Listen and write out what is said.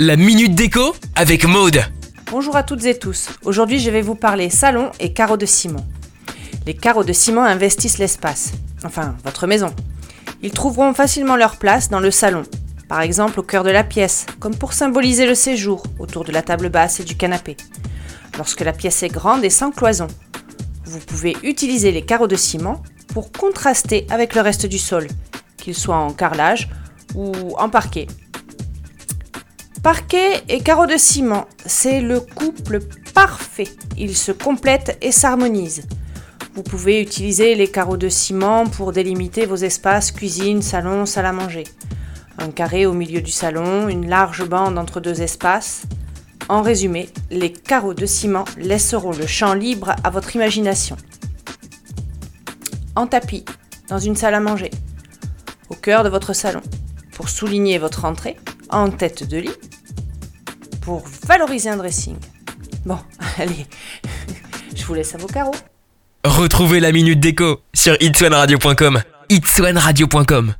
La minute déco avec Maude. Bonjour à toutes et tous. Aujourd'hui, je vais vous parler salon et carreaux de ciment. Les carreaux de ciment investissent l'espace, enfin votre maison. Ils trouveront facilement leur place dans le salon, par exemple au cœur de la pièce, comme pour symboliser le séjour autour de la table basse et du canapé. Lorsque la pièce est grande et sans cloison, vous pouvez utiliser les carreaux de ciment pour contraster avec le reste du sol, qu'il soit en carrelage ou en parquet. Parquet et carreaux de ciment, c'est le couple parfait. Ils se complètent et s'harmonisent. Vous pouvez utiliser les carreaux de ciment pour délimiter vos espaces cuisine, salon, salle à manger. Un carré au milieu du salon, une large bande entre deux espaces. En résumé, les carreaux de ciment laisseront le champ libre à votre imagination. En tapis, dans une salle à manger, au cœur de votre salon, pour souligner votre entrée, en tête de lit, pour valoriser un dressing. Bon, allez, je vous laisse à vos carreaux. Retrouvez la minute déco sur itswanradio.com. itswanradio.com